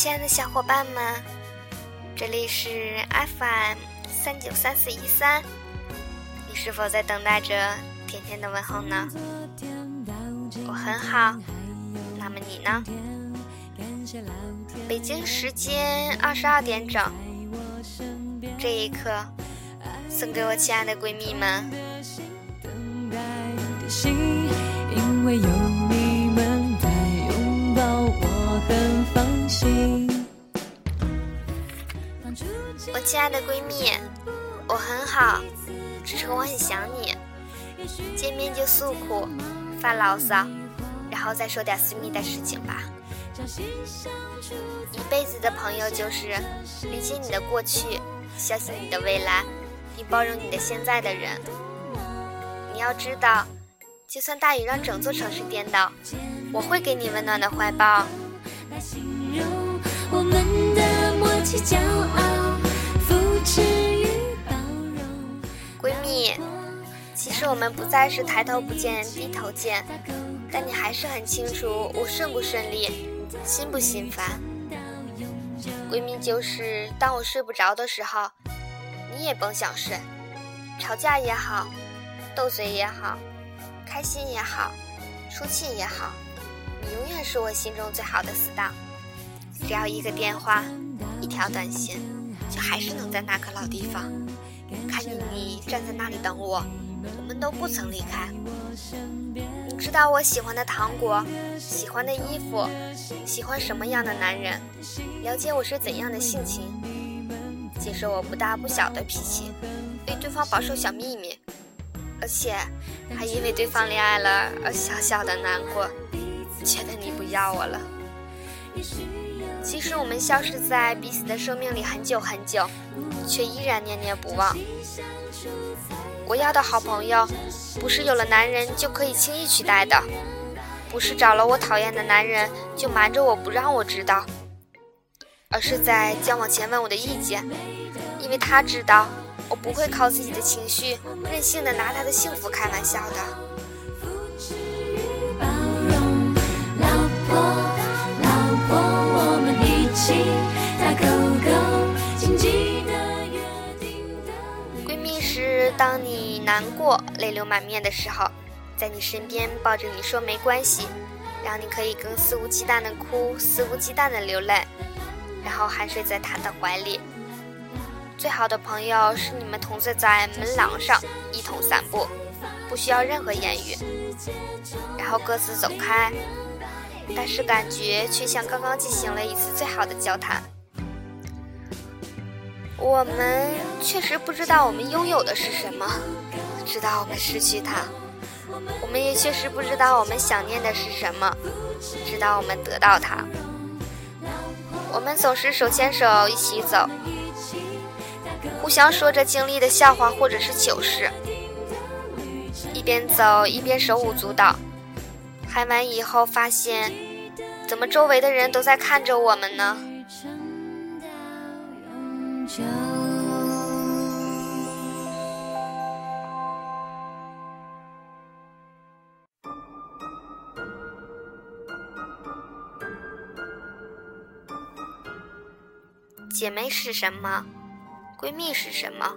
亲爱的小伙伴们，这里是 FM 三九三四一三，你是否在等待着甜甜的问候呢？我很好，那么你呢？北京时间二十二点整，这一刻送给我亲爱的闺蜜们。因为有你，我。亲爱的闺蜜，我很好，只是我很想你。见面就诉苦，发牢骚，然后再说点私密的事情吧。一辈子的朋友就是理解你的过去，相信你的未来，并包容你的现在的人。你要知道，就算大雨让整座城市颠倒，我会给你温暖的怀抱。闺蜜，其实我们不再是抬头不见低头见，但你还是很清楚我顺不顺利。心不心烦？闺蜜就是当我睡不着的时候，你也甭想睡。吵架也好，斗嘴也好，开心也好，出气也好，永远是我心中最好的死党。只要一个电话，一条短信，就还是能在那个老地方看见你站在那里等我。我们都不曾离开。你知道我喜欢的糖果，喜欢的衣服，喜欢什么样的男人，了解我是怎样的性情，接受我不大不小的脾气，为对方保守小秘密，而且还因为对方恋爱了而小小的难过，觉得你不要我了。其实我们消失在彼此的生命里很久很久，却依然念念不忘。我要的好朋友，不是有了男人就可以轻易取代的，不是找了我讨厌的男人就瞒着我不让我知道，而是在交往前问我的意见，因为他知道我不会靠自己的情绪任性的拿他的幸福开玩笑的。当你难过、泪流满面的时候，在你身边抱着你说没关系，让你可以更肆无忌惮的哭、肆无忌惮的流泪，然后酣睡在他的怀里。最好的朋友是你们同坐在门廊上一同散步，不需要任何言语，然后各自走开，但是感觉却像刚刚进行了一次最好的交谈。我们确实不知道我们拥有的是什么，知道我们失去它；我们也确实不知道我们想念的是什么，知道我们得到它。我们总是手牵手一起走，互相说着经历的笑话或者是糗事，一边走一边手舞足蹈。嗨完以后发现，怎么周围的人都在看着我们呢？姐妹是什么？闺蜜是什么？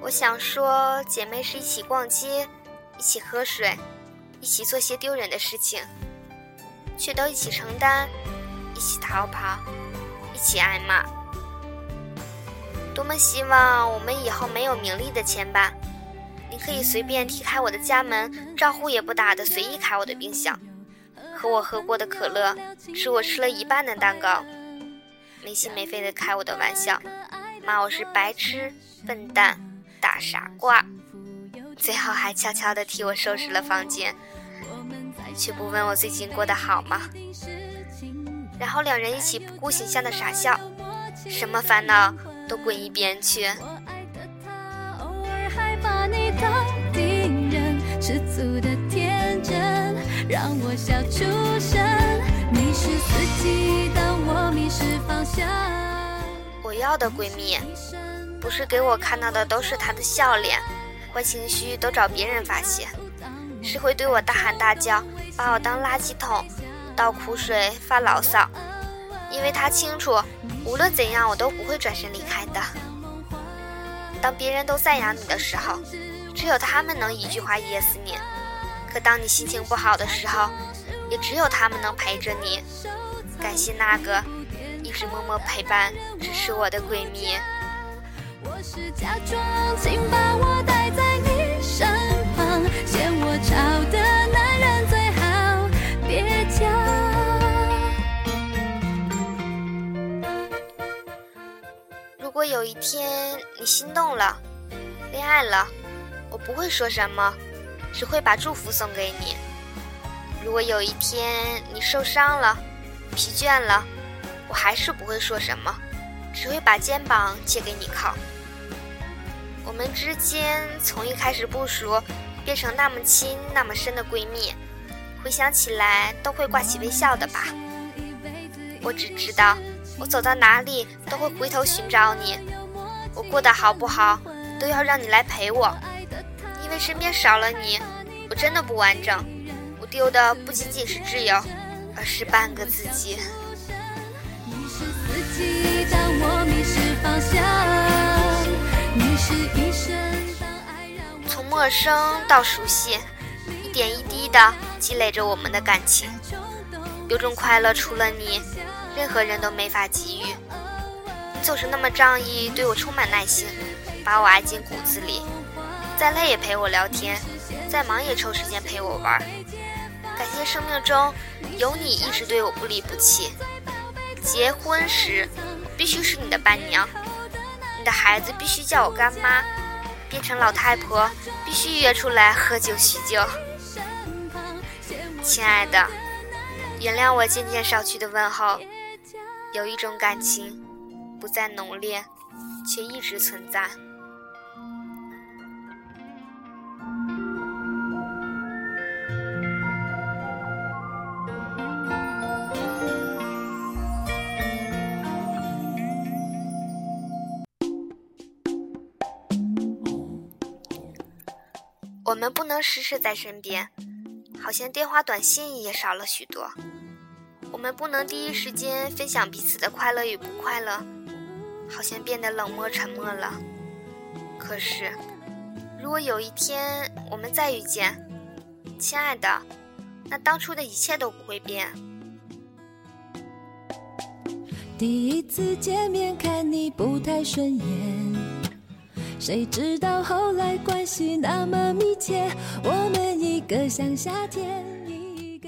我想说，姐妹是一起逛街，一起喝水，一起做些丢人的事情，却都一起承担，一起逃跑，一起挨骂。多么希望我们以后没有名利的牵绊，你可以随便踢开我的家门，招呼也不打的随意开我的冰箱，喝我喝过的可乐，吃我吃了一半的蛋糕，没心没肺的开我的玩笑，骂我是白痴、笨蛋、大傻瓜，最后还悄悄的替我收拾了房间，却不问我最近过得好吗？然后两人一起不顾形象的傻笑，什么烦恼？都滚一边去。我要的闺蜜，不是给我看到的都是她的笑脸，坏情绪都找别人发泄，是会对我大喊大叫，把我当垃圾桶，倒苦水发牢骚。因为他清楚，无论怎样，我都不会转身离开的。当别人都赞扬你的时候，只有他们能一句话噎死你；可当你心情不好的时候，也只有他们能陪着你。感谢那个一直默默陪伴、支持我的闺蜜。我是假装，请把我带在你身旁，嫌我吵有一天你心动了，恋爱了，我不会说什么，只会把祝福送给你。如果有一天你受伤了，疲倦了，我还是不会说什么，只会把肩膀借给你靠。我们之间从一开始不熟，变成那么亲、那么深的闺蜜，回想起来都会挂起微笑的吧。我只知道，我走到哪里都会回头寻找你。我过得好不好，都要让你来陪我，因为身边少了你，我真的不完整。我丢的不仅仅是挚友，而是半个自己。你是四季，当我迷失方向。从陌生到熟悉，一点一滴的积累着我们的感情。有种快乐，除了你，任何人都没法给予。你总是那么仗义，对我充满耐心，把我爱进骨子里。再累也陪我聊天，再忙也抽时间陪我玩。感谢生命中有你，一直对我不离不弃。结婚时，必须是你的伴娘。你的孩子必须叫我干妈，变成老太婆必须约出来喝酒叙旧。亲爱的，原谅我渐渐少去的问候。有一种感情，不再浓烈，却一直存在。我们不能时时在身边，好像电话短信也少了许多。我们不能第一时间分享彼此的快乐与不快乐，好像变得冷漠沉默了。可是，如果有一天我们再遇见，亲爱的，那当初的一切都不会变。第一次见面看你不太顺眼。谁知道后来关系那么密切，我们一个像夏天。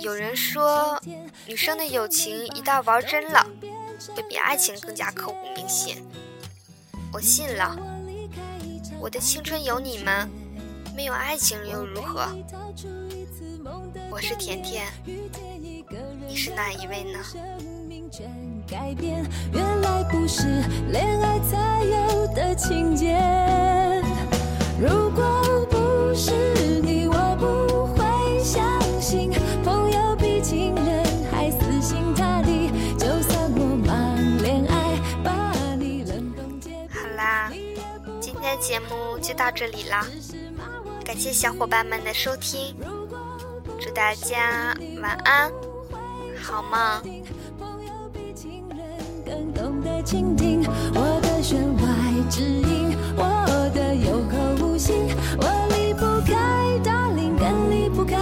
有人说，女生的友情一旦玩真了，会比爱情更加刻骨铭心。我信了，我的青春有你们，没有爱情又如何？我是甜甜，你是哪一位呢？原来不是恋爱才有的情节。如果不是你，节目就到这里啦，感谢小伙伴们的收听，祝大家晚安，好梦。更懂得倾听我的弦外之音，我的有口无心，我离不开 darling，更离不开。